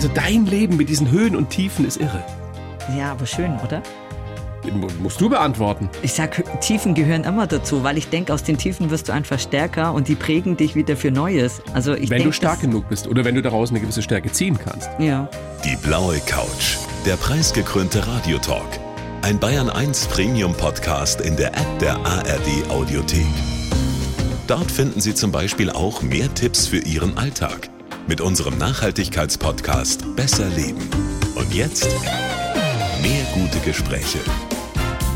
Also dein Leben mit diesen Höhen und Tiefen ist irre. Ja, aber schön, oder? Musst du beantworten. Ich sag, Tiefen gehören immer dazu, weil ich denke, aus den Tiefen wirst du einfach stärker und die prägen dich wieder für Neues. Also ich Wenn denk, du stark genug bist oder wenn du daraus eine gewisse Stärke ziehen kannst. Ja. Die blaue Couch. Der preisgekrönte Radiotalk. Ein Bayern 1 Premium Podcast in der App der ARD Audiothek. Dort finden Sie zum Beispiel auch mehr Tipps für Ihren Alltag. Mit unserem Nachhaltigkeitspodcast Besser Leben. Und jetzt mehr gute Gespräche.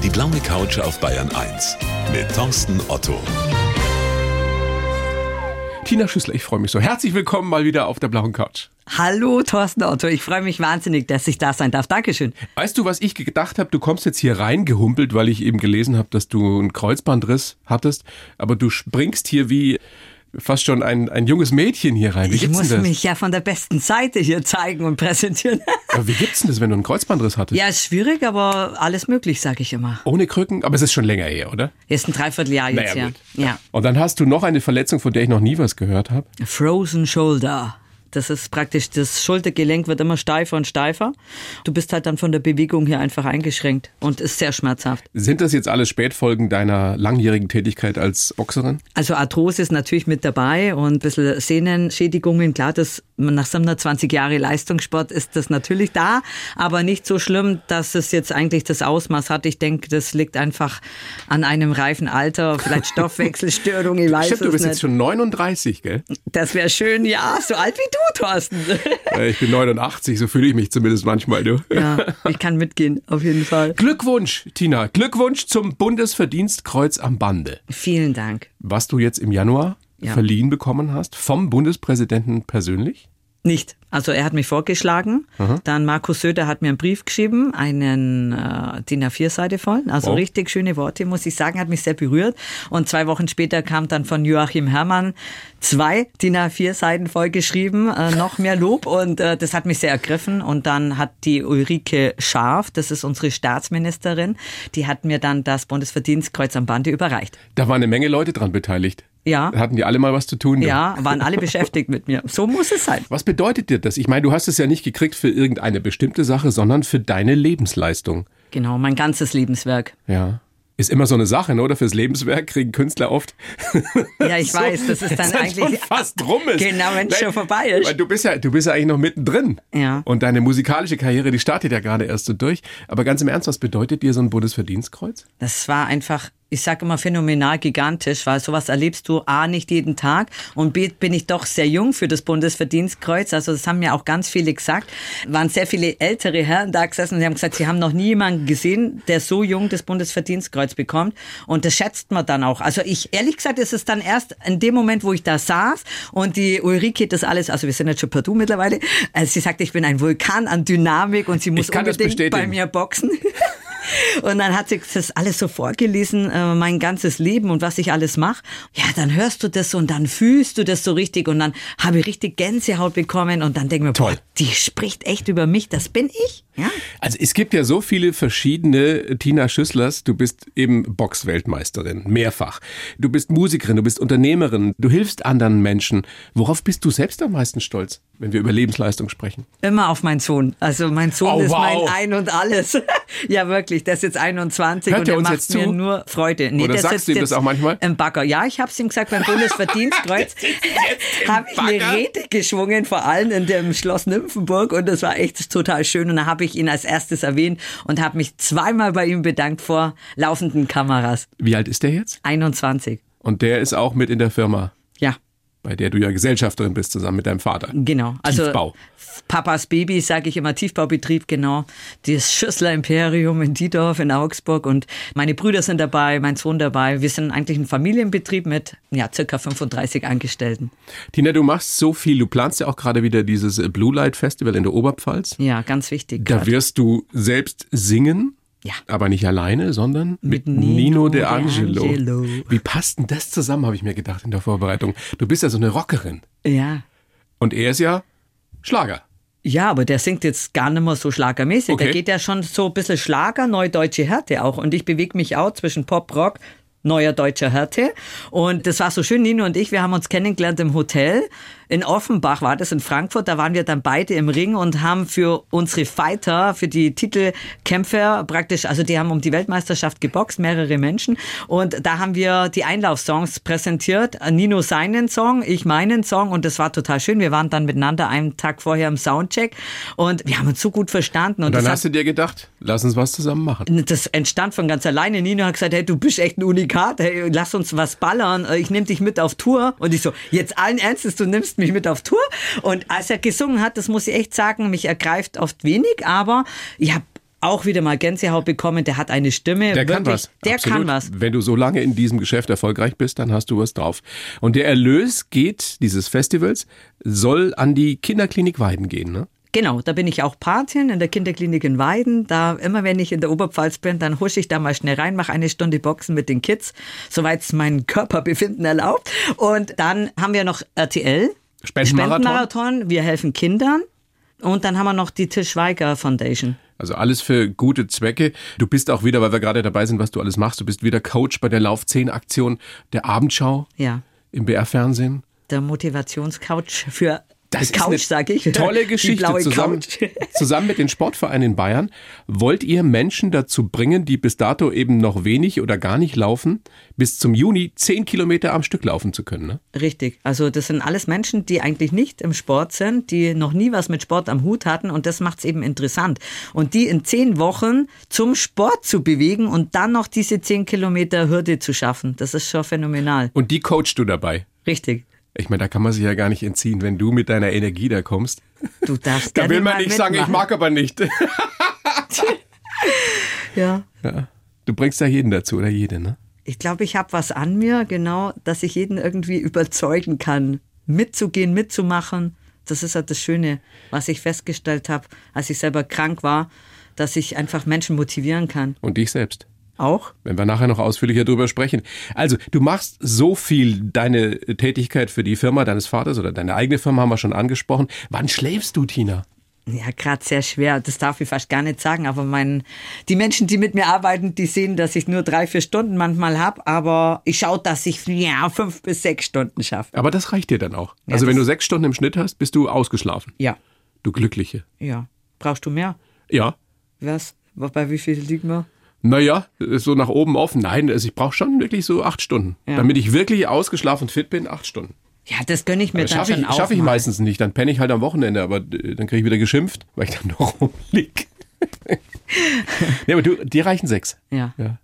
Die blaue Couch auf Bayern 1 mit Thorsten Otto. Tina Schüssler, ich freue mich so. Herzlich willkommen mal wieder auf der blauen Couch. Hallo Thorsten Otto, ich freue mich wahnsinnig, dass ich da sein darf. Dankeschön. Weißt du, was ich gedacht habe? Du kommst jetzt hier reingehumpelt, weil ich eben gelesen habe, dass du einen Kreuzbandriss hattest. Aber du springst hier wie fast schon ein, ein junges Mädchen hier rein. Wie Ich muss mich ja von der besten Seite hier zeigen und präsentieren. Aber wie gibt's denn das, wenn du einen Kreuzbandriss hattest? ja, ist schwierig, aber alles möglich, sage ich immer. Ohne Krücken? Aber es ist schon länger her, oder? Ist ein Dreivierteljahr jetzt, Naja, ja. Ja. Und dann hast du noch eine Verletzung, von der ich noch nie was gehört habe. Frozen Shoulder. Das ist praktisch, das Schultergelenk wird immer steifer und steifer. Du bist halt dann von der Bewegung her einfach eingeschränkt und ist sehr schmerzhaft. Sind das jetzt alles Spätfolgen deiner langjährigen Tätigkeit als Boxerin? Also Arthrose ist natürlich mit dabei und ein bisschen Sehnenschädigungen. Klar, das, nach 27 Jahre Leistungssport ist das natürlich da, aber nicht so schlimm, dass es jetzt eigentlich das Ausmaß hat. Ich denke, das liegt einfach an einem reifen Alter, vielleicht Stoffwechselstörung, ich weiß Stimmt, du bist nicht. jetzt schon 39, gell? Das wäre schön, ja, so alt wie du, Thorsten. Äh, Ich bin 89, so fühle ich mich zumindest manchmal, du. Ja, ich kann mitgehen, auf jeden Fall. Glückwunsch, Tina. Glückwunsch zum Bundesverdienstkreuz am Bande, Vielen Dank. was du jetzt im Januar Ja. verliehen bekommen hast, vom Bundespräsidenten persönlich. Nicht. Also er hat mich vorgeschlagen. Dann Markus Söder hat mir einen Brief geschrieben, einen äh, DIN A4-Seite voll. Also Wow. richtig schöne Worte, muss ich sagen, hat mich sehr berührt. Und zwei Wochen später kam dann von Joachim Herrmann zwei DIN A4-Seiten voll geschrieben, äh, noch mehr Lob. Und äh, das hat mich sehr ergriffen. Und dann hat die Ulrike Scharf, das ist unsere Staatsministerin, die hat mir dann das Bundesverdienstkreuz am Bande überreicht. Da waren eine Menge Leute dran beteiligt. Ja. Da hatten die alle mal was zu tun. Ja, waren alle beschäftigt mit mir. So muss es sein. Was bedeutet dir das? Ich meine, du hast es ja nicht gekriegt für irgendeine bestimmte Sache, sondern für deine Lebensleistung. Genau, mein ganzes Lebenswerk. Ja. Ist immer so eine Sache, ne? oder? Fürs Lebenswerk kriegen Künstler oft. Ja, ich weiß, das ist dann Dass eigentlich schon fast rum ist. Genau, wenn es schon vorbei ist. Weil du bist ja, du bist ja eigentlich noch mittendrin. Ja. Und deine musikalische Karriere, die startet ja gerade erst so durch. Aber ganz im Ernst, was bedeutet dir so ein Bundesverdienstkreuz? Das war einfach, ich sag immer phänomenal gigantisch, weil sowas erlebst du A nicht jeden Tag und B bin ich doch sehr jung für das Bundesverdienstkreuz. Also das haben mir auch ganz viele gesagt. Waren sehr viele ältere Herren da gesessen und die haben gesagt, sie haben noch nie jemanden gesehen, der so jung das Bundesverdienstkreuz bekommt. Und das schätzt man dann auch. Also ich, ehrlich gesagt, ist es dann erst in dem Moment, wo ich da saß und die Ulrike das alles, also wir sind jetzt schon per Du mittlerweile, also sie sagte, ich bin ein Vulkan an Dynamik und sie muss unbedingt bei mir boxen. Und dann hat sie das alles so vorgelesen, äh, mein ganzes Leben und was ich alles mache. Ja, dann hörst du das und dann fühlst du das so richtig und dann habe ich richtig Gänsehaut bekommen und dann denke ich mir, Toll. boah, die spricht echt über mich, das bin ich. Ja, Also es gibt ja so viele verschiedene Tina Schüsslers. Du bist eben Boxweltmeisterin, mehrfach. Du bist Musikerin, du bist Unternehmerin, du hilfst anderen Menschen. Worauf bist du selbst am meisten stolz, wenn wir über Lebensleistung sprechen? immer auf meinen Sohn. Also mein Sohn Oh, ist wow. mein Ein und Alles. ja, wirklich, der ist jetzt 21 Hört und der uns macht mir zu? nur Freude. Nee, Oder der sagst du ihm das auch manchmal? Im Bagger. Ja, ich habe es ihm gesagt, beim Bundesverdienstkreuz habe ich eine? Rede geschwungen, vor allem in dem Schloss Nymphenburg und das war echt total schön und da habe ich ihn als erstes erwähnt und habe mich zweimal bei ihm bedankt vor laufenden Kameras. Wie alt ist der jetzt? 21. Und der ist auch mit in der Firma, Ja, bei der du ja Gesellschafterin bist, zusammen mit deinem Vater. genau. Also Tiefbau. Papas Baby, sage ich immer, Tiefbaubetrieb, genau. Das Schüssler Imperium in Diedorf in Augsburg und meine Brüder sind dabei, mein Sohn dabei. Wir sind eigentlich ein Familienbetrieb mit ja, circa 35 Angestellten. Tina, du machst so viel. Du planst ja auch gerade wieder dieses Blue Light Festival in der Oberpfalz. Ja, ganz wichtig. Da grad. wirst du selbst singen. Ja. Aber nicht alleine, sondern mit, Mit Nino Nino De Angelo. Angelo. Wie passt denn das zusammen, habe ich mir gedacht in der Vorbereitung. Du bist ja so eine Rockerin. Ja. Und er ist ja Schlager. Ja, aber der singt jetzt gar nicht mehr so schlagermäßig. Okay. Der geht ja schon so ein bisschen Schlager, neudeutsche Härte auch. Und ich bewege mich auch zwischen Pop, Rock, neuer deutscher Härte. Und das war so schön, Nino und ich, wir haben uns kennengelernt im Hotel. In Offenbach war das in Frankfurt. Da waren wir dann beide im Ring und haben für unsere Fighter, für die Titelkämpfer praktisch, also die haben um die Weltmeisterschaft geboxt, mehrere Menschen. Und da haben wir die Einlaufsongs präsentiert. Nino seinen Song, ich meinen Song. Und das war total schön. Wir waren dann miteinander einen Tag vorher im Soundcheck und wir haben uns so gut verstanden. Und, und dann hast du dir gedacht, lass uns was zusammen machen. Das entstand von ganz alleine. Nino hat gesagt, hey, du bist echt ein Unikat. Hey, lass uns was ballern. Ich nehme dich mit auf Tour. Und ich so, jetzt allen Ernstes, du nimmst mich mit auf Tour. Und als er gesungen hat, das muss ich echt sagen, mich ergreift oft wenig, aber ich habe auch wieder mal Gänsehaut bekommen. Der hat eine Stimme. Der wirklich, kann was. Der Absolut. kann was. Wenn du so lange in diesem Geschäft erfolgreich bist, dann hast du was drauf. Und der Erlös geht, dieses Festivals, soll an die Kinderklinik Weiden gehen, ne? Genau, da bin ich auch Patin in der Kinderklinik in Weiden. Da immer wenn ich in der Oberpfalz bin, dann husche ich da mal schnell rein, mache eine Stunde Boxen mit den Kids, soweit es mein Körperbefinden erlaubt. Und dann haben wir noch RTL, Spendenmarathon. Spendenmarathon. Wir helfen Kindern. Und dann haben wir noch die Tischweiger Foundation. Also alles für gute Zwecke. Du bist auch wieder, weil wir gerade dabei sind, was du alles machst, du bist wieder Coach bei der Lauf 10 Aktion der Abendschau Ja. im BR Fernsehen. Der Motivationscouch für Das Couch, ist sag ich. eine tolle Geschichte. Zusammen, zusammen mit den Sportvereinen in Bayern wollt ihr Menschen dazu bringen, die bis dato eben noch wenig oder gar nicht laufen, bis zum Juni 10 Kilometer am Stück laufen zu können. Ne? Richtig. Also das sind alles Menschen, die eigentlich nicht im Sport sind, die noch nie was mit Sport am Hut hatten und das macht es eben interessant. Und die in zehn Wochen zum Sport zu bewegen und dann noch diese 10 Kilometer Hürde zu schaffen, das ist schon phänomenal. Und die coachst du dabei. Richtig. Ich meine, da kann man sich ja gar nicht entziehen, wenn du mit deiner Energie da kommst. Du darfst Da will man nicht sagen, ich mag aber nicht. Ja. Ja. Du bringst da jeden dazu oder jede, ne? Ich glaube, ich habe was an mir, genau, dass ich jeden irgendwie überzeugen kann, mitzugehen, mitzumachen. Das ist halt das Schöne, was ich festgestellt habe, als ich selber krank war, dass ich einfach Menschen motivieren kann. Und dich selbst. Auch? Wenn wir nachher noch ausführlicher drüber sprechen. Also, du machst so viel deine Tätigkeit für die Firma deines Vaters oder deine eigene Firma haben wir schon angesprochen. Wann schläfst du, Tina? Ja, gerade sehr schwer. Das darf ich fast gar nicht sagen. Aber mein, die Menschen, die mit mir arbeiten, die sehen, dass ich nur drei, vier Stunden manchmal habe. Aber ich schaue, dass ich ja fünf bis sechs Stunden schaffe. Aber das reicht dir dann auch. Ja, also, wenn du sechs Stunden im Schnitt hast, bist du ausgeschlafen. Ja, Du Glückliche. ja. Brauchst du mehr? Ja. Was? Bei wie viel liegen wir? Naja, so nach oben offen. Nein, also ich brauche schon wirklich so acht Stunden. Ja. Damit ich wirklich ausgeschlafen und fit bin, acht Stunden. Ja, das gönne ich mir Das dann schaffe schon ich, auch. schaff ich mal. meistens nicht. Dann penne ich halt am Wochenende, aber äh, dann kriege ich wieder geschimpft, weil ich dann noch rumlieg. nee, aber du, dir reichen sechs. Ja. Ja.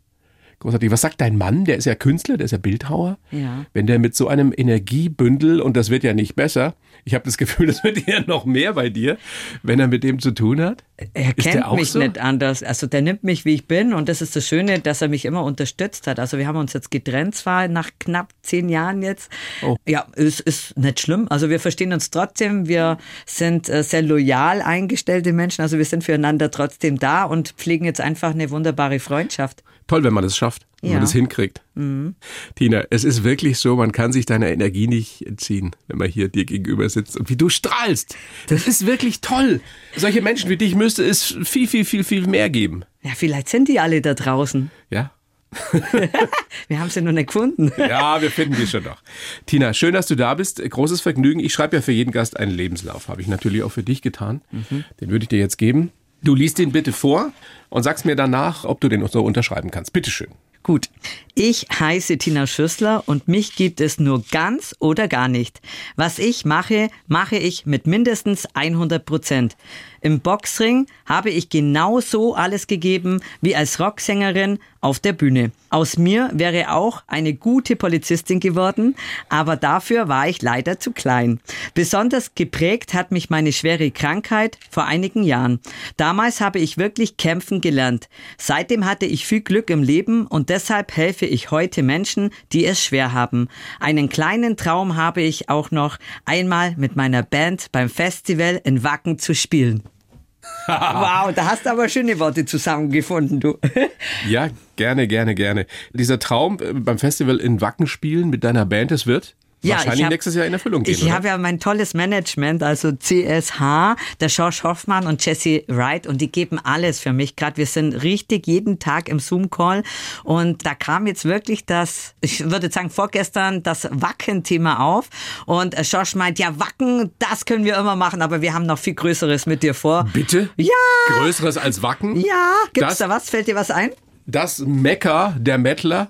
Großartig. Was sagt dein Mann? Der ist ja Künstler, der ist ja Bildhauer. Ja. Wenn der mit so einem Energiebündel, und das wird ja nicht besser, ich habe das Gefühl, das wird eher noch mehr bei dir, wenn er mit dem zu tun hat. Er Ist kennt auch mich so? nicht anders. Also der nimmt mich, wie ich bin. Und das ist das Schöne, dass er mich immer unterstützt hat. Also wir haben uns jetzt getrennt, zwar nach knapp zehn Jahren jetzt. Oh. Ja, es ist nicht schlimm. Also wir verstehen uns trotzdem. Wir sind äh, sehr loyal eingestellte Menschen. Also wir sind füreinander trotzdem da und pflegen jetzt einfach eine wunderbare Freundschaft. Toll, wenn man das schafft, wenn man Ja. Mhm. das hinkriegt. Tina, es ist wirklich so, man kann sich deiner Energie nicht entziehen, wenn man hier dir gegenüber sitzt und wie du strahlst. Das ist wirklich toll. Solche Menschen wie dich müsste es viel, viel, viel, viel mehr geben. Ja, vielleicht sind die alle da draußen. Ja? Wir haben sie noch nicht gefunden. Ja, wir finden die schon noch. Tina, schön, dass du da bist. Großes Vergnügen. Ich schreibe ja für jeden Gast einen Lebenslauf. Habe ich natürlich auch für dich getan. Den würde ich dir jetzt geben. Du liest den bitte vor und sagst mir danach, ob du den so unterschreiben kannst. Bitteschön. Gut. Ich heiße Tina Schüssler und mich gibt es nur ganz oder gar nicht. Was ich mache, mache ich mit mindestens 100 Prozent. Im Boxring habe ich genauso alles gegeben wie als Rocksängerin auf der Bühne. Aus mir wäre auch eine gute Polizistin geworden, aber dafür war ich leider zu klein. Besonders geprägt hat mich meine schwere Krankheit vor einigen Jahren. Damals habe ich wirklich kämpfen gelernt. Seitdem hatte ich viel Glück im Leben und deshalb helfe ich heute Menschen, die es schwer haben. Einen kleinen Traum habe ich auch noch, einmal mit meiner Band beim Festival in Wacken zu spielen. wow, da hast du aber schöne Worte zusammengefunden, du. Ja, gerne, gerne, gerne. Dieser Traum äh, beim Festival in Wacken spielen mit deiner Band, das wird? Ja, wahrscheinlich ich hab, nächstes Jahr in Erfüllung gehen. Ich habe ja mein tolles Management, also CSH, der George Hoffmann und Jesse Wright und die geben alles für mich. Gerade wir sind richtig jeden Tag im Zoom-Call und da kam jetzt wirklich das, ich würde sagen vorgestern, das Wacken-Thema auf und George meint, ja Wacken, das können wir immer machen, aber wir haben noch viel Größeres mit dir vor. Bitte? Ja! Größeres als Wacken? Ja, gibt's Das- da was? Fällt dir was ein? Das Mecker der Mettler?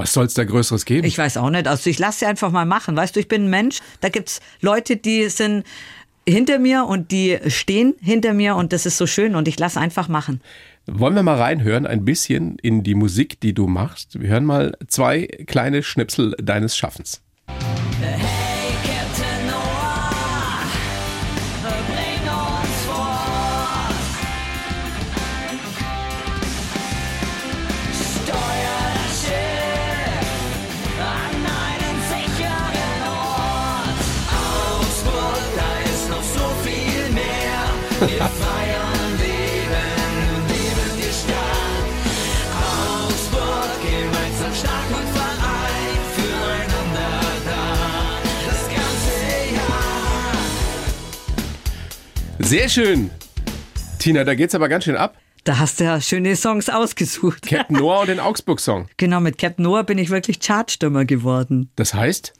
Was soll's da Größeres geben? Ich weiß auch nicht. Also ich lasse sie einfach mal machen. Weißt du, ich bin ein Mensch. Da gibt's Leute, die sind hinter mir und die stehen hinter mir und das ist so schön und ich lasse einfach machen. Wollen wir mal reinhören, ein bisschen in die Musik, die du machst? Wir hören mal zwei kleine Schnipsel deines Schaffens. Hey Sehr schön. Tina, da geht's aber ganz schön ab. Da hast du ja schöne Songs ausgesucht. Captain Noah und den Augsburg-Song. Genau, mit Captain Noah bin ich wirklich Chartstürmer geworden. Das heißt,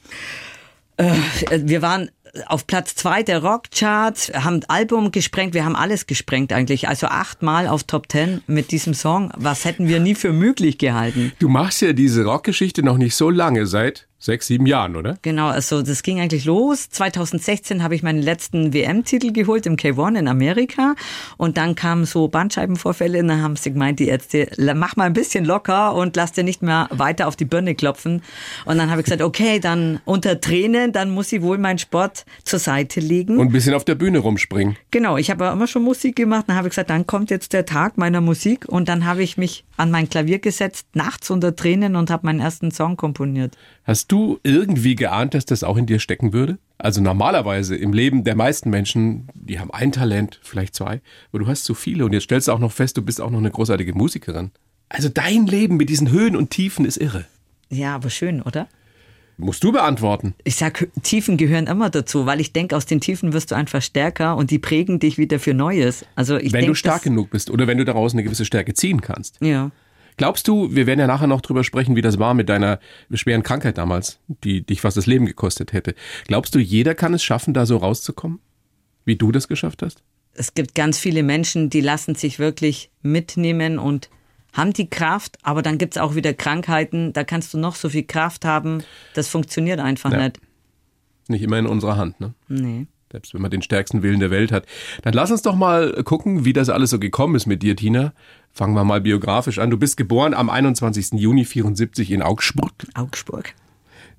Äh, Wir waren auf Platz zwei der Rockcharts, haben Album gesprengt, wir haben alles gesprengt eigentlich. Also achtmal auf Top Ten mit diesem Song. Was hätten wir nie für möglich gehalten? du machst ja diese Rockgeschichte noch nicht so lange, seit sechs, sieben Jahren, oder? Genau, also das ging eigentlich los. 2016 habe ich meinen letzten WM-Titel geholt im K1 in Amerika und dann kamen so Bandscheibenvorfälle und dann haben sie gemeint, die Ärzte, mach mal ein bisschen locker und lass dir nicht mehr weiter auf die Birne klopfen. Und dann habe ich gesagt, okay, dann unter Tränen, dann muss ich wohl meinen Sport zur Seite legen. Und ein bisschen auf der Bühne rumspringen. Genau, ich habe ja immer schon Musik gemacht. Dann habe ich gesagt, dann kommt jetzt der Tag meiner Musik. Und dann habe ich mich an mein Klavier gesetzt, nachts unter Tränen und habe meinen ersten Song komponiert. Hast du irgendwie geahnt, dass das auch in dir stecken würde? Also normalerweise im Leben der meisten Menschen, die haben ein Talent, vielleicht zwei, aber du hast so viele und jetzt stellst du auch noch fest, du bist auch noch eine großartige Musikerin. Also dein Leben mit diesen Höhen und Tiefen ist irre. Ja, aber schön, oder? Musst du beantworten. Ich sag, Tiefen gehören immer dazu, weil ich denke, aus den Tiefen wirst du einfach stärker und die prägen dich wieder für Neues. Also ich wenn denk, du stark genug bist oder wenn du daraus eine gewisse Stärke ziehen kannst. Ja. Glaubst du, wir werden ja nachher noch drüber sprechen, wie das war mit deiner schweren Krankheit damals, die dich fast das Leben gekostet hätte. Glaubst du, jeder kann es schaffen, da so rauszukommen? Wie du das geschafft hast? Es gibt ganz viele Menschen, die lassen sich wirklich mitnehmen und haben die Kraft, aber dann gibt's auch wieder Krankheiten, da kannst du noch so viel Kraft haben, das funktioniert einfach Ja. nicht. Nicht immer in unserer Hand, ne? Nee. Selbst wenn man den stärksten Willen der Welt hat. Dann lass uns doch mal gucken, wie das alles so gekommen ist mit dir, Tina. Fangen wir mal biografisch an. Du bist geboren am 21. Juni 74 in Augsburg. Augsburg.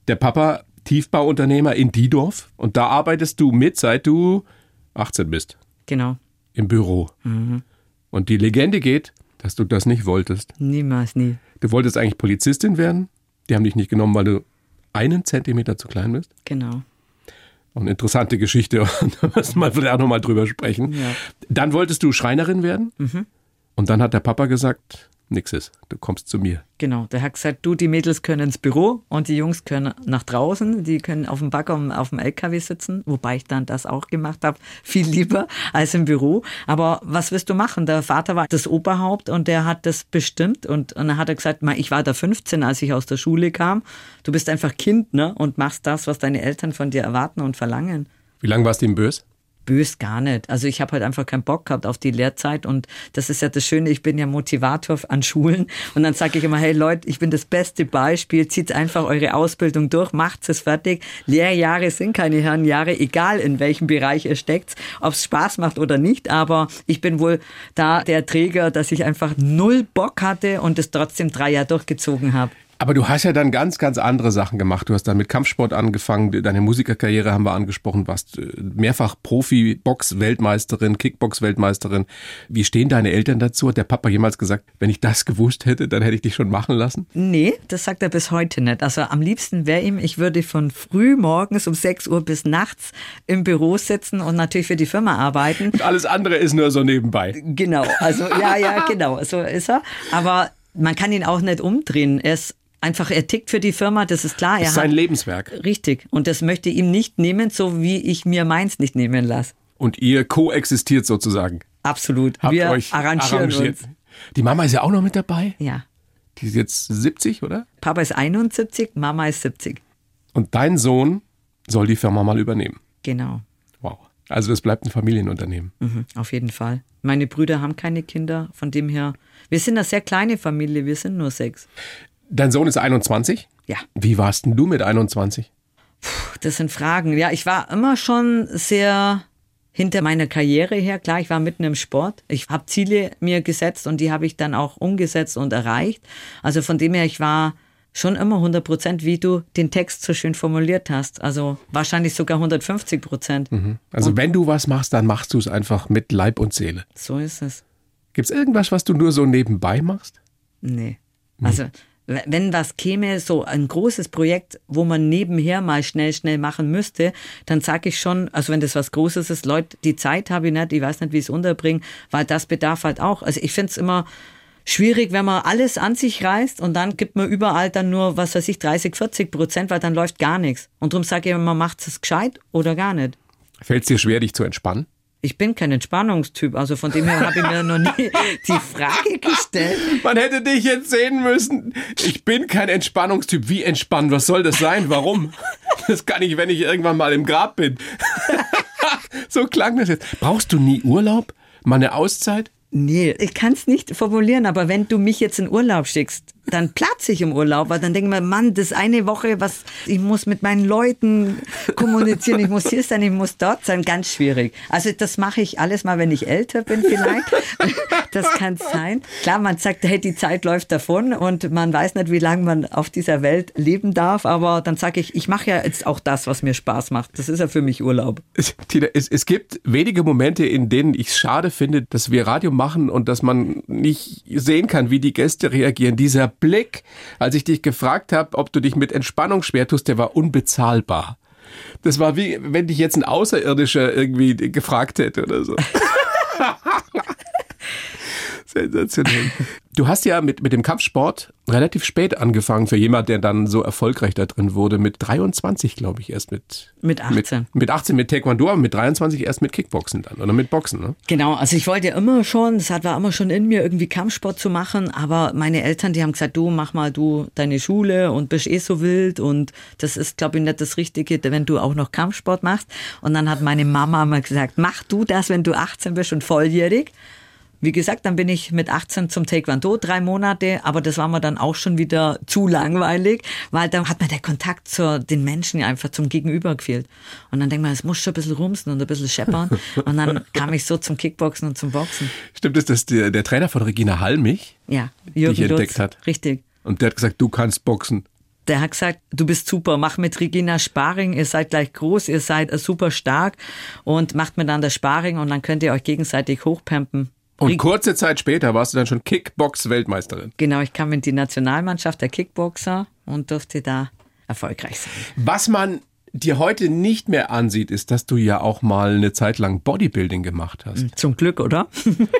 Der Papa Tiefbauunternehmer in Diedorf. Und da arbeitest du mit, seit du 18 bist. Genau. Im Büro. Und die Legende geht, dass du das nicht wolltest. Niemals, nie. Du wolltest eigentlich Polizistin werden. Die haben dich nicht genommen, weil du einen Zentimeter zu klein bist. Genau. Eine interessante Geschichte. Da müssen wir vielleicht auch nochmal drüber sprechen. Ja. Dann wolltest du Schreinerin werden. Und dann hat der Papa gesagt, nix ist, du kommst zu mir. Genau. Der hat gesagt, du, die Mädels können ins Büro und die Jungs können nach draußen. Die können auf dem Bagger und auf dem LKW sitzen. Wobei ich dann das auch gemacht habe. Viel lieber als im Büro. Aber was willst du machen? Der Vater war das Oberhaupt und der hat das bestimmt. Und, und dann hat er gesagt, "Ma, ich war da 15, als ich aus der Schule kam. Du bist einfach Kind, ne? Und machst das, was deine Eltern von dir erwarten und verlangen. Wie lange warst du ihm böse? Bös gar nicht. Also ich habe halt einfach keinen Bock gehabt auf die Lehrzeit und das ist ja das Schöne, ich bin ja Motivator an Schulen und dann sage ich immer, hey Leute, ich bin das beste Beispiel, zieht einfach eure Ausbildung durch, macht es fertig. Lehrjahre sind keine Herrenjahre, egal in welchem Bereich ihr steckt, ob es Spaß macht oder nicht, aber ich bin wohl da der Träger, dass ich einfach null Bock hatte und es trotzdem drei Jahre durchgezogen habe. Aber du hast ja dann ganz, ganz andere Sachen gemacht. Du hast dann mit Kampfsport angefangen, deine Musikerkarriere haben wir angesprochen, warst äh, mehrfach Profi, Box-Weltmeisterin, Kickbox-Weltmeisterin. Wie stehen deine Eltern dazu? Hat der Papa jemals gesagt, wenn ich das gewusst hätte, dann hätte ich dich schon machen lassen? Nee, das sagt er bis heute nicht. Also am liebsten wäre ihm, ich würde von früh morgens um 6 Uhr bis nachts im Büro sitzen und natürlich für die Firma arbeiten. Alles andere ist nur so nebenbei. Genau, also ja, ja, genau, so ist er. Aber man kann ihn auch nicht umdrehen. Er ist einfach, er tickt für die Firma, das ist klar. Das Er ist sein hat, Lebenswerk. richtig. Und das möchte ihm nicht nehmen, so wie ich mir meins nicht nehmen lasse. Und ihr koexistiert sozusagen. Absolut. Habt Wir euch arrangieren arrangiert. uns. Die Mama ist ja auch noch mit dabei. Ja. Die ist jetzt 70, oder? Papa ist 71, Mama ist 70. Und dein Sohn soll die Firma mal übernehmen. Genau. Wow. Also das bleibt ein Familienunternehmen. Mhm, auf jeden Fall. Meine Brüder haben keine Kinder, von dem her. Wir sind eine sehr kleine Familie, wir sind nur sechs. Dein Sohn ist 21? Ja. Wie warst denn du mit 21? Das sind Fragen. Ja, ich war immer schon sehr hinter meiner Karriere her. Klar, ich war mitten im Sport. Ich habe Ziele mir gesetzt und die habe ich dann auch umgesetzt und erreicht. Also von dem her, ich war schon immer 100 Prozent, wie du den Text so schön formuliert hast. Also wahrscheinlich sogar 150 Prozent. Also wenn du was machst, dann machst du es einfach mit Leib und Seele. So ist es. Gibt es irgendwas, was du nur so nebenbei machst? Nee. Also, w- wenn was käme, so ein großes Projekt, wo man nebenher mal schnell, schnell machen müsste, dann sage ich schon, also wenn das was Großes ist, Leute, die Zeit habe ich nicht, ich weiß nicht, wie ich es unterbringe, weil das bedarf halt auch. Also ich finde es immer schwierig, wenn man alles an sich reißt und dann gibt man überall dann nur, was weiß ich, 30, 40 Prozent, weil dann läuft gar nichts. Und darum sage ich immer, man macht es gescheit oder gar nicht. Fällt es dir schwer, dich zu entspannen? Ich bin kein Entspannungstyp, also von dem her habe ich mir noch nie die Frage gestellt. Man hätte dich jetzt sehen müssen. Ich bin kein Entspannungstyp. Wie entspannen? Was soll das sein? Warum? Das kann ich, wenn ich irgendwann mal im Grab bin. so klang das jetzt. Brauchst du nie Urlaub? Mal eine Auszeit? Nee, ich kann es nicht formulieren, aber wenn du mich jetzt in Urlaub schickst, dann platze ich im Urlaub, weil dann denke ich mir, Mann, das eine Woche, was ich muss mit meinen Leuten kommunizieren, ich muss hier sein, ich muss dort sein, ganz schwierig. Also das mache ich alles mal, wenn ich älter bin vielleicht. Das kann sein. Klar, man sagt, hey, die Zeit läuft davon und man weiß nicht, wie lange man auf dieser Welt leben darf, aber dann sage ich, ich mache ja jetzt auch das, was mir Spaß macht. Das ist ja für mich Urlaub. Es- Tina, es, es gibt wenige Momente, in denen ich es schade finde, dass wir Radio machen und dass man nicht sehen kann, wie die Gäste reagieren. Dieser Blick, als ich dich gefragt habe, ob du dich mit Entspannung schwer tust, der war unbezahlbar. Das war wie, wenn dich jetzt ein Außerirdischer irgendwie gefragt hätte oder so. Sensationell. Du hast ja mit, mit dem Kampfsport relativ spät angefangen für jemand, der dann so erfolgreich da drin wurde. Mit 23, glaube ich, erst mit. Mit 18. Mit, mit 18 mit Taekwondo, aber mit 23 erst mit Kickboxen dann oder mit Boxen, ne? Genau, also ich wollte ja immer schon, das hat- war immer schon in mir, irgendwie Kampfsport zu machen, aber meine Eltern, die haben gesagt, du mach mal du deine Schule und bist eh so wild und das ist, glaube ich, nicht das Richtige, wenn du auch noch Kampfsport machst. Und dann hat meine Mama mal gesagt, mach du das, wenn du 18 bist und volljährig. Wie gesagt, dann bin ich mit 18 zum Taekwondo, drei Monate, aber das war mir dann auch schon wieder zu langweilig, weil dann hat mir der Kontakt zu den Menschen ja einfach zum Gegenüber gefehlt. Und dann denkt man, es muss schon ein bisschen rumsen und ein bisschen scheppern. Und dann kam ich so zum Kickboxen und zum Boxen. Stimmt es, dass der, der Trainer von Regina Hallmich Ja, dich Jürgen entdeckt Lutz, hat? Richtig. Und der hat gesagt, du kannst boxen. Der hat gesagt, du bist super, mach mit Regina Sparring, ihr seid gleich groß, ihr seid super stark und macht miteinander Sparring und dann könnt ihr euch gegenseitig hochpampen. Und kurze Zeit später warst du dann schon Kickbox-Weltmeisterin. Genau, ich kam in die Nationalmannschaft der Kickboxer und durfte da erfolgreich sein. Was man dir heute nicht mehr ansieht, ist, dass du ja auch mal eine Zeit lang Bodybuilding gemacht hast. Zum Glück, oder?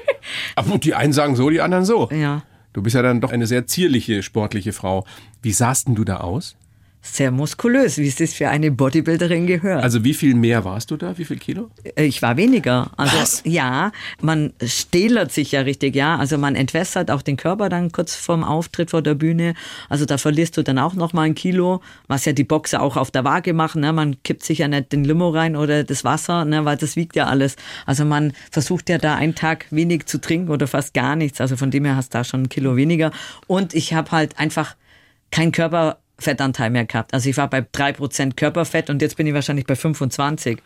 Aber die einen sagen so, die anderen so. ja. Du bist ja dann doch eine sehr zierliche, sportliche Frau. Wie sahst denn du da aus? Sehr muskulös, wie es das für eine Bodybuilderin gehört. Also wie viel mehr warst du da? Wie viel Kilo? Äh, Ich war weniger. Also Was? ja, man stählert sich ja richtig, ja. Also man entwässert auch den Körper dann kurz vorm Auftritt vor der Bühne. Also da verlierst du dann auch noch mal ein Kilo, was ja die Boxer auch auf der Waage machen. Ne? Man kippt sich ja nicht den Limo rein oder das Wasser, ne? weil das wiegt ja alles. Also man versucht ja da einen Tag wenig zu trinken oder fast gar nichts. Also von dem her hast du da schon ein Kilo weniger. Und ich habe halt einfach kein Körperfettanteil mehr gehabt. Also ich war bei drei Prozent Körperfett und jetzt bin ich wahrscheinlich bei 25.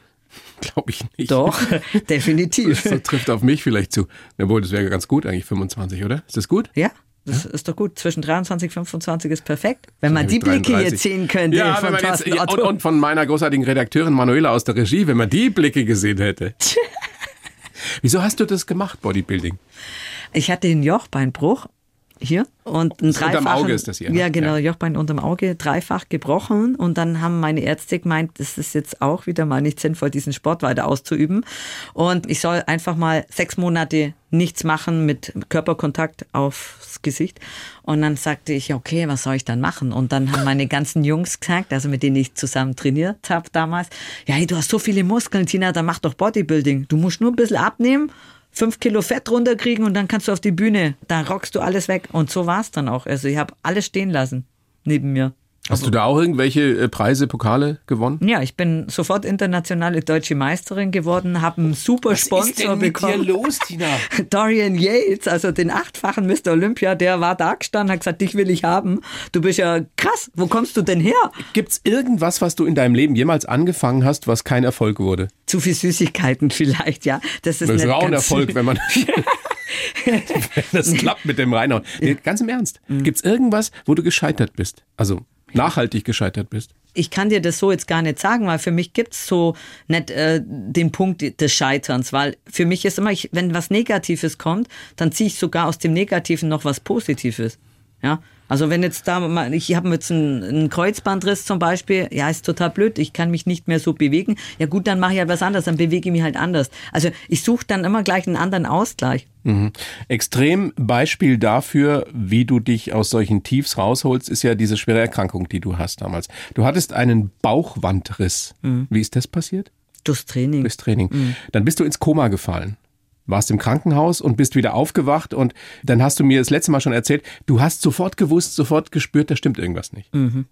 Glaube ich nicht. Doch, definitiv. Das trifft auf mich vielleicht zu. Obwohl, das wäre ganz gut eigentlich, 25, oder? Ist das gut? Ja, das ist doch gut. Zwischen 23 und 25 ist perfekt. Wenn man die Mit Blicke 33. jetzt sehen könnte Ja, wenn von man jetzt, ja, und, und von meiner großartigen Redakteurin Manuela aus der Regie, wenn man die Blicke gesehen hätte. Wieso hast du das gemacht, Bodybuilding? Ich hatte einen Jochbeinbruch hier und ein ist unterm Auge ist das hier, ne? Ja, genau, Ja. Jochbein unterm Auge, dreifach gebrochen und dann haben meine Ärzte gemeint, das ist jetzt auch wieder mal nicht sinnvoll, diesen Sport weiter auszuüben und ich soll einfach mal sechs Monate nichts machen mit Körperkontakt aufs Gesicht und dann sagte ich, okay, was soll ich dann machen? Und dann haben meine ganzen Jungs gesagt, also mit denen ich zusammen trainiert habe damals, ja, hey, du hast so viele Muskeln, Tina, dann mach doch Bodybuilding. Du musst nur ein bisschen abnehmen fünf Kilo Fett runterkriegen und dann kannst du auf die Bühne. Da rockst du alles weg. Und so war es dann auch. Also ich habe alles stehen lassen neben mir. Hast du da auch irgendwelche äh, Preise, Pokale gewonnen? Ja, ich bin sofort internationale deutsche Meisterin geworden, habe einen super Sponsor bekommen. los, Tina? Dorian Yates, also den achtfachen Mr. Olympia, der war da gestanden, hat gesagt, dich will ich haben. Du bist ja krass, wo kommst du denn her? Gibt's irgendwas, was du in deinem Leben jemals angefangen hast, was kein Erfolg wurde? Zu viel Süßigkeiten vielleicht, ja. Das ist, Das ist nicht auch ein ganz- Erfolg, wenn man wenn das klappt mit dem Reinhauen. Nee, ganz im Ernst. Gibt's irgendwas, wo du gescheitert bist? Also nachhaltig gescheitert bist? ich kann dir das so jetzt gar nicht sagen, weil für mich gibt's so nicht äh, den Punkt des Scheiterns, weil für mich ist immer, ich, wenn was Negatives kommt, dann ziehe ich sogar aus dem Negativen noch was Positives. Ja, also wenn jetzt da, mal, ich habe jetzt einen, einen Kreuzbandriss zum Beispiel, ja, ist total blöd, ich kann mich nicht mehr so bewegen. Ja gut, dann mache ich halt was anderes, dann bewege ich mich halt anders. Also ich suche dann immer gleich einen anderen Ausgleich. Mhm. Extrem Beispiel dafür, wie du dich aus solchen Tiefs rausholst, ist ja diese schwere Erkrankung, die du hast damals. Du hattest einen Bauchwandriss. Wie ist das passiert? Durchs Training. Durchs Training. Dann bist du ins Koma gefallen. Warst im Krankenhaus und bist wieder aufgewacht und dann hast du mir das letzte Mal schon erzählt, du hast sofort gewusst, sofort gespürt, da stimmt irgendwas nicht.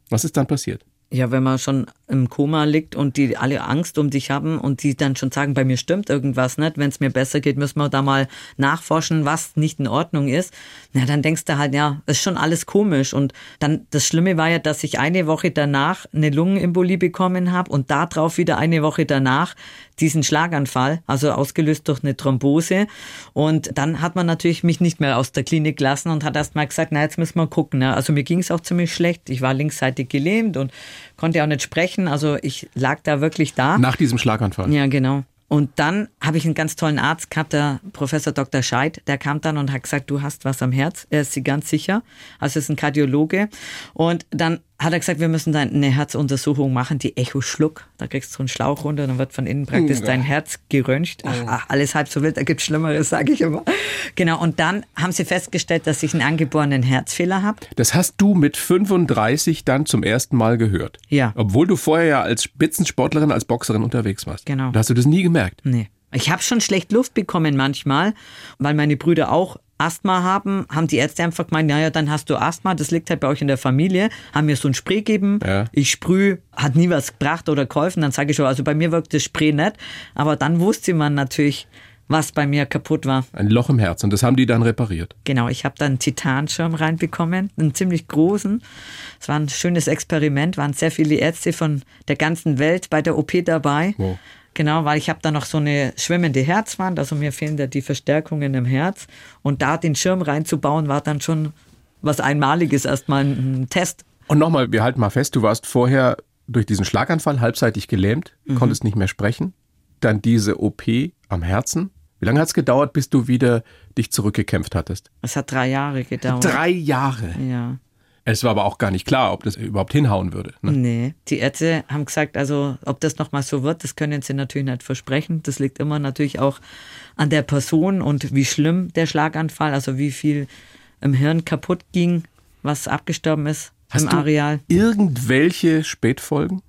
Was ist dann passiert? Ja, wenn man schon im Koma liegt und die alle Angst um dich haben und die dann schon sagen, bei mir stimmt irgendwas nicht, wenn es mir besser geht, müssen wir da mal nachforschen, was nicht in Ordnung ist. Na, dann denkst du halt, ja, ist schon alles komisch. Und dann, das Schlimme war ja, dass ich eine Woche danach eine Lungenembolie bekommen habe und darauf wieder eine Woche danach diesen Schlaganfall, also ausgelöst durch eine Thrombose. Und dann hat man natürlich mich nicht mehr aus der Klinik gelassen und hat erst mal gesagt, na, jetzt müssen wir gucken. Ne? Also mir ging es auch ziemlich schlecht. Ich war linksseitig gelähmt und konnte auch nicht sprechen. Also ich lag da wirklich da. Nach diesem Schlaganfall. Ja, genau. Und dann habe ich einen ganz tollen Arzt gehabt, der Professor Dr. Scheid, der kam dann und hat gesagt, du hast was am Herz. Er ist sie ganz sicher. Also ist ein Kardiologe. Und dann hat er gesagt, wir müssen dann eine Herzuntersuchung machen, die Echo Schluck. Da kriegst du so einen Schlauch runter, dann wird von innen praktisch dein Herz geröntgt. Ach, ach, alles halb so wild, da gibt's Schlimmeres, sage ich immer. Genau, und dann haben sie festgestellt, dass ich einen angeborenen Herzfehler habe. Das hast du mit 35 dann zum ersten Mal gehört. Ja. Obwohl du vorher ja als Spitzensportlerin, als Boxerin unterwegs warst. Genau. Da hast du das nie gemerkt. Nee. Ich habe schon schlecht Luft bekommen manchmal, weil meine Brüder auch Asthma haben, haben die Ärzte einfach gemeint, naja, dann hast du Asthma, das liegt halt bei euch in der Familie, haben mir so ein Spray gegeben, Ja. ich sprühe, hat nie was gebracht oder geholfen, dann sage ich schon, also bei mir wirkt das Spray nicht, aber dann wusste man natürlich, was bei mir kaputt war. Ein Loch im Herz. Und das haben die dann repariert. Genau, ich habe dann einen Titanschirm reinbekommen, einen ziemlich großen. Es war ein schönes Experiment, waren sehr viele Ärzte von der ganzen Welt bei der OP dabei. Wow. Genau, weil ich habe da noch so eine schwimmende Herzwand, also mir fehlen da die Verstärkungen im Herz. Und da den Schirm reinzubauen, war dann schon was Einmaliges, erstmal ein Test. Und nochmal, wir halten mal fest, du warst vorher durch diesen Schlaganfall halbseitig gelähmt, Mhm. konntest nicht mehr sprechen. Dann diese OP am Herzen. Wie lange hat es gedauert, bis du wieder dich zurückgekämpft hattest? Es hat drei Jahre gedauert. Drei Jahre. Ja. Es war aber auch gar nicht klar, ob das überhaupt hinhauen würde. Ne? Nee, die Ärzte haben gesagt, also ob das nochmal so wird, das können sie natürlich nicht versprechen. Das liegt immer natürlich auch an der Person und wie schlimm der Schlaganfall, also wie viel im Hirn kaputt ging, was abgestorben ist Hast im du Areal. irgendwelche Spätfolgen?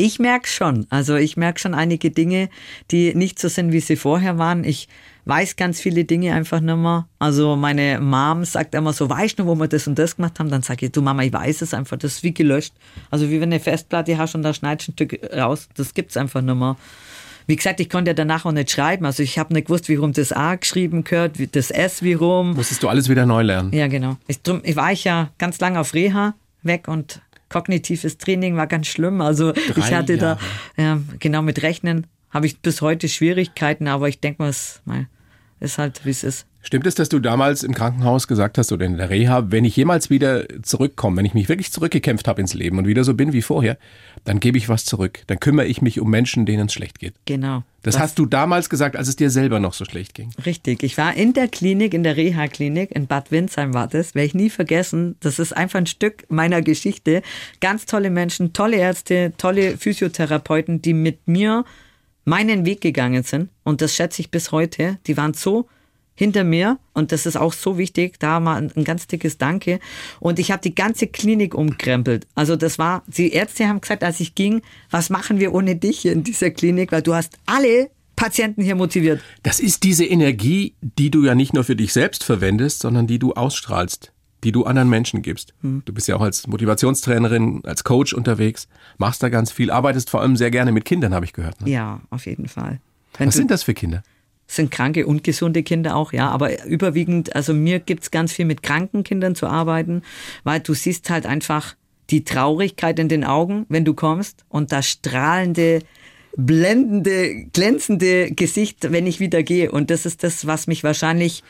Ich merke schon, also ich merke schon einige Dinge, die nicht so sind, wie sie vorher waren. Ich weiß ganz viele Dinge einfach nicht mehr. Also meine Mom sagt immer so, weißt du, wo wir das und das gemacht haben? Dann sage ich, du Mama, ich weiß es einfach, das ist wie gelöscht. Also wie wenn eine Festplatte hast und da schneidest ein Stück raus, das gibt's einfach nicht mehr. Wie gesagt, ich konnte ja danach auch nicht schreiben. Also ich habe nicht gewusst, wie rum das A geschrieben gehört, wie das S wie rum. Musstest du alles wieder neu lernen? Ja, genau. Ich, drum, ich war ich ja ganz lange auf Reha weg und kognitives Training war ganz schlimm. Also ich hatte da, ja, genau mit Rechnen habe ich bis heute Schwierigkeiten, aber ich denke mal, es ist halt, wie es ist. Stimmt es, dass du damals im Krankenhaus gesagt hast oder in der Reha, wenn ich jemals wieder zurückkomme, wenn ich mich wirklich zurückgekämpft habe ins Leben und wieder so bin wie vorher, dann gebe ich was zurück. Dann kümmere ich mich um Menschen, denen es schlecht geht. Genau. Das Was- hast du damals gesagt, als es dir selber noch so schlecht ging. Richtig. Ich war in der Klinik, in der Reha-Klinik in Bad Windsheim war das. Werde ich nie vergessen. Das ist einfach ein Stück meiner Geschichte. Ganz tolle Menschen, tolle Ärzte, tolle Physiotherapeuten, die mit mir meinen Weg gegangen sind. Und das schätze ich bis heute. Die waren so hinter mir und das ist auch so wichtig. Da mal ein, ein ganz dickes Danke. Und ich habe die ganze Klinik umkrempelt. Also das war, die Ärzte haben gesagt, als ich ging, was machen wir ohne dich hier in dieser Klinik, weil du hast alle Patienten hier motiviert. Das ist diese Energie, die du ja nicht nur für dich selbst verwendest, sondern die du ausstrahlst, die du anderen Menschen gibst. Du bist ja auch als Motivationstrainerin, als Coach unterwegs, machst da ganz viel, arbeitest vor allem sehr gerne mit Kindern, habe ich gehört. Ne? Ja, auf jeden Fall. Wenn Was sind das für Kinder? Sind kranke und gesunde Kinder auch, ja. Aber überwiegend, also mir gibt's ganz viel mit kranken Kindern zu arbeiten, weil du siehst halt einfach die Traurigkeit in den Augen, wenn du kommst und das strahlende, blendende, glänzende Gesicht, wenn ich wieder gehe. Und das ist das, was mich wahrscheinlich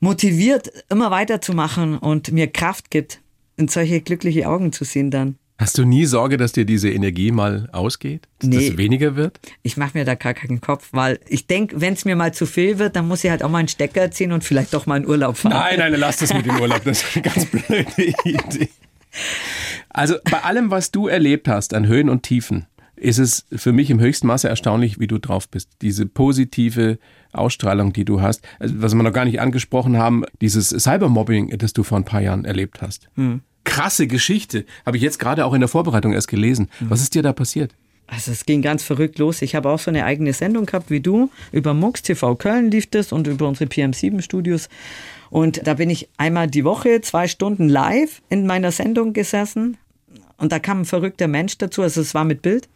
motiviert, immer weiterzumachen und mir Kraft gibt, in solche glückliche Augen zu sehen dann. Hast du nie Sorge, dass dir diese Energie mal ausgeht? Dass Nee. das weniger wird? Ich mache mir da gar keinen Kopf, weil ich denk, wenn es mir mal zu viel wird, dann muss ich halt auch mal einen Stecker ziehen und vielleicht doch mal in Urlaub fahren. Nein, nein, lass das mit dem Urlaub. Das ist eine ganz blöde Idee. Also bei allem, was du erlebt hast an Höhen und Tiefen, ist es für mich im höchsten Maße erstaunlich, wie du drauf bist. Diese positive Ausstrahlung, die du hast. Also, was wir noch gar nicht angesprochen haben, dieses Cybermobbing, das du vor ein paar Jahren erlebt hast. Krasse Geschichte. Habe ich jetzt gerade auch in der Vorbereitung erst gelesen. Was ist dir da passiert? Also es ging ganz verrückt los. Ich habe auch so eine eigene Sendung gehabt wie du. Über MUX TV Köln lief das und über unsere PM7 Studios. Und da bin ich einmal die Woche zwei Stunden live in meiner Sendung gesessen. Und da kam ein verrückter Mensch dazu, also es war mit Bild.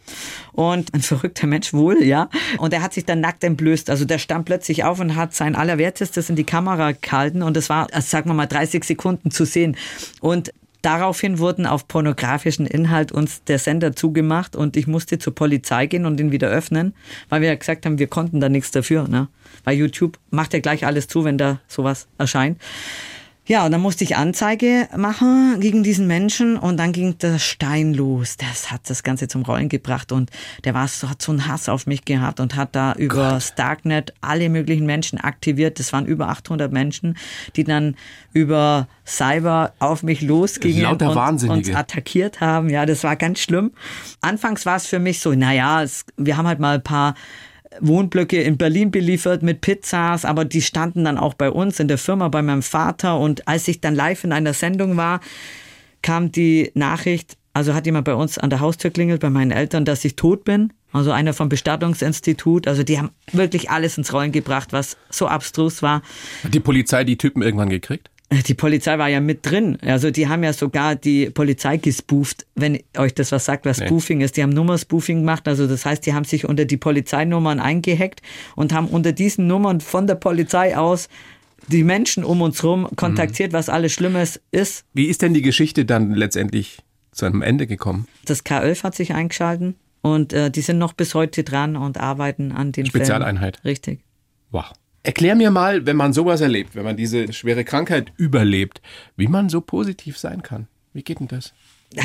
Und ein verrückter Mensch wohl, ja. Und er hat sich dann nackt entblößt. Also der stand plötzlich auf und hat sein Allerwertestes in die Kamera gehalten. Und das war, also sagen wir mal, 30 Sekunden zu sehen. Und Daraufhin wurden auf pornografischen Inhalt uns der Sender zugemacht und ich musste zur Polizei gehen und ihn wieder öffnen, weil wir ja gesagt haben, wir konnten da nichts dafür. Ne? Weil YouTube macht ja gleich alles zu, wenn da sowas erscheint. Ja, und dann musste ich Anzeige machen gegen diesen Menschen und dann ging der Stein los. Das hat das Ganze zum Rollen gebracht und der war so, hat so einen Hass auf mich gehabt und hat da über Starknet alle möglichen Menschen aktiviert. Das waren über 800 Menschen, die dann über Cyber auf mich losgingen Lauter und uns attackiert haben. Ja, das war ganz schlimm. Anfangs war es für mich so, naja, es, wir haben halt mal ein paar Wohnblöcke in Berlin beliefert mit Pizzas, aber die standen dann auch bei uns in der Firma, bei meinem Vater. Und als ich dann live in einer Sendung war, kam die Nachricht, also hat jemand bei uns an der Haustür klingelt, bei meinen Eltern, dass ich tot bin. Also einer vom Bestattungsinstitut. Also die haben wirklich alles ins Rollen gebracht, was so abstrus war. Hat die Polizei die Typen irgendwann gekriegt? Die Polizei war ja mit drin. Also die haben ja sogar die Polizei gespooft, wenn euch das was sagt, was Nee. Spoofing ist. Die haben Nummerspoofing gemacht. Also das heißt, die haben sich unter die Polizeinummern eingehackt und haben unter diesen Nummern von der Polizei aus die Menschen um uns rum kontaktiert, was alles Schlimmes ist. Wie ist denn die Geschichte dann letztendlich zu einem Ende gekommen? Das K11 hat sich eingeschalten und äh, die sind noch bis heute dran und arbeiten an den Spezialeinheit. Fällen. Richtig. Wow. Erklär mir mal, wenn man sowas erlebt, wenn man diese schwere Krankheit überlebt, wie man so positiv sein kann. Wie geht denn das?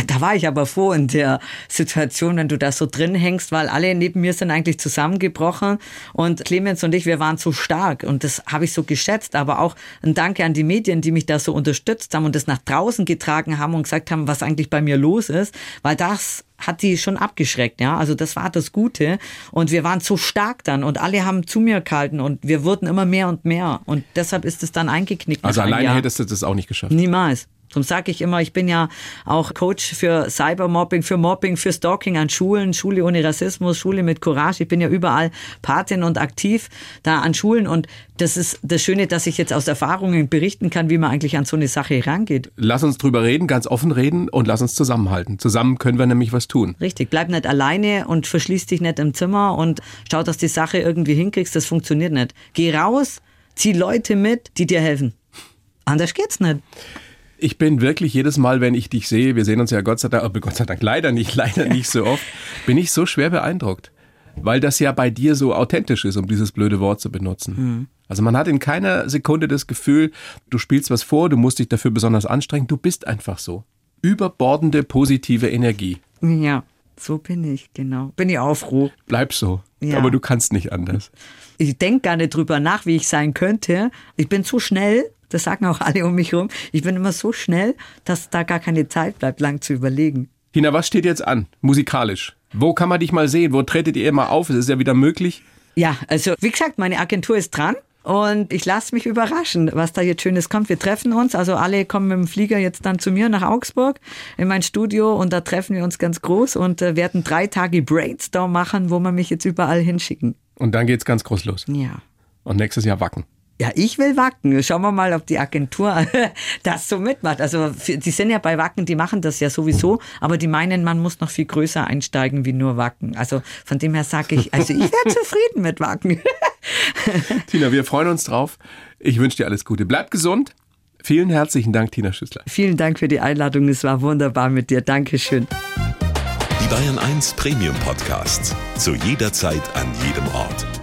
Da war ich aber froh in der Situation, wenn du da so drin hängst, weil alle neben mir sind eigentlich zusammengebrochen und Clemens und ich, wir waren so stark und das habe ich so geschätzt, aber auch ein Danke an die Medien, die mich da so unterstützt haben und das nach draußen getragen haben und gesagt haben, was eigentlich bei mir los ist, weil das hat die schon abgeschreckt, ja. Also das war das Gute. Und wir waren so stark dann und alle haben zu mir gehalten und wir wurden immer mehr und mehr. Und deshalb ist es dann eingeknickt. Also alleine hättest du das auch nicht geschafft. Niemals. Darum sage ich immer, ich bin ja auch Coach für Cybermobbing, für Mobbing, für Stalking an Schulen, Schule ohne Rassismus, Schule mit Courage. Ich bin ja überall Patin und aktiv da an Schulen und das ist das Schöne, dass ich jetzt aus Erfahrungen berichten kann, wie man eigentlich an so eine Sache rangeht. Lass uns drüber reden, ganz offen reden und lass uns zusammenhalten. Zusammen können wir nämlich was tun. Richtig, bleib nicht alleine und verschließ dich nicht im Zimmer und schau, dass die Sache irgendwie hinkriegst. Das funktioniert nicht. Geh raus, zieh Leute mit, die dir helfen. Anders geht's nicht. Ich bin wirklich jedes Mal, wenn ich dich sehe, wir sehen uns ja Gott sei Dank, aber Gott sei Dank leider nicht, leider nicht so oft, bin ich so schwer beeindruckt. Weil das ja bei dir so authentisch ist, um dieses blöde Wort zu benutzen. Also Also man hat in keiner Sekunde das Gefühl, du spielst was vor, du musst dich dafür besonders anstrengen, du bist einfach so. Überbordende positive Energie. Ja, so bin ich, genau. Bin ich auch froh. Bleib so. Ja. Aber du kannst nicht anders. Ich denke gar nicht drüber nach, wie ich sein könnte. Ich bin so schnell, das sagen auch alle um mich herum, ich bin immer so schnell, dass da gar keine Zeit bleibt, lang zu überlegen. Tina, was steht jetzt an, musikalisch? Wo kann man dich mal sehen? Wo tretet ihr immer auf? Es ist ja wieder möglich. Ja, also wie gesagt, meine Agentur ist dran. Und ich lasse mich überraschen, was da jetzt Schönes kommt. Wir treffen uns, also alle kommen mit dem Flieger jetzt dann zu mir nach Augsburg in mein Studio und da treffen wir uns ganz groß und äh, werden drei Tage Brainstorm machen, wo wir mich jetzt überall hinschicken. Und dann geht's ganz groß los. Ja. Und nächstes Jahr Wacken. Ja, ich will Wacken. Schauen wir mal, ob die Agentur das so mitmacht. Also die sind ja bei Wacken, die machen das ja sowieso, aber die meinen, man muss noch viel größer einsteigen wie nur Wacken. Also von dem her sage ich, also ich wäre zufrieden mit Wacken. Tina, wir freuen uns drauf. Ich wünsche dir alles Gute. Bleib gesund. Vielen herzlichen Dank, Tina Schüssler. Vielen Dank für die Einladung. Es war wunderbar mit dir. Dankeschön. Die Bayern 1 Premium Podcasts. Zu jeder Zeit, an jedem Ort.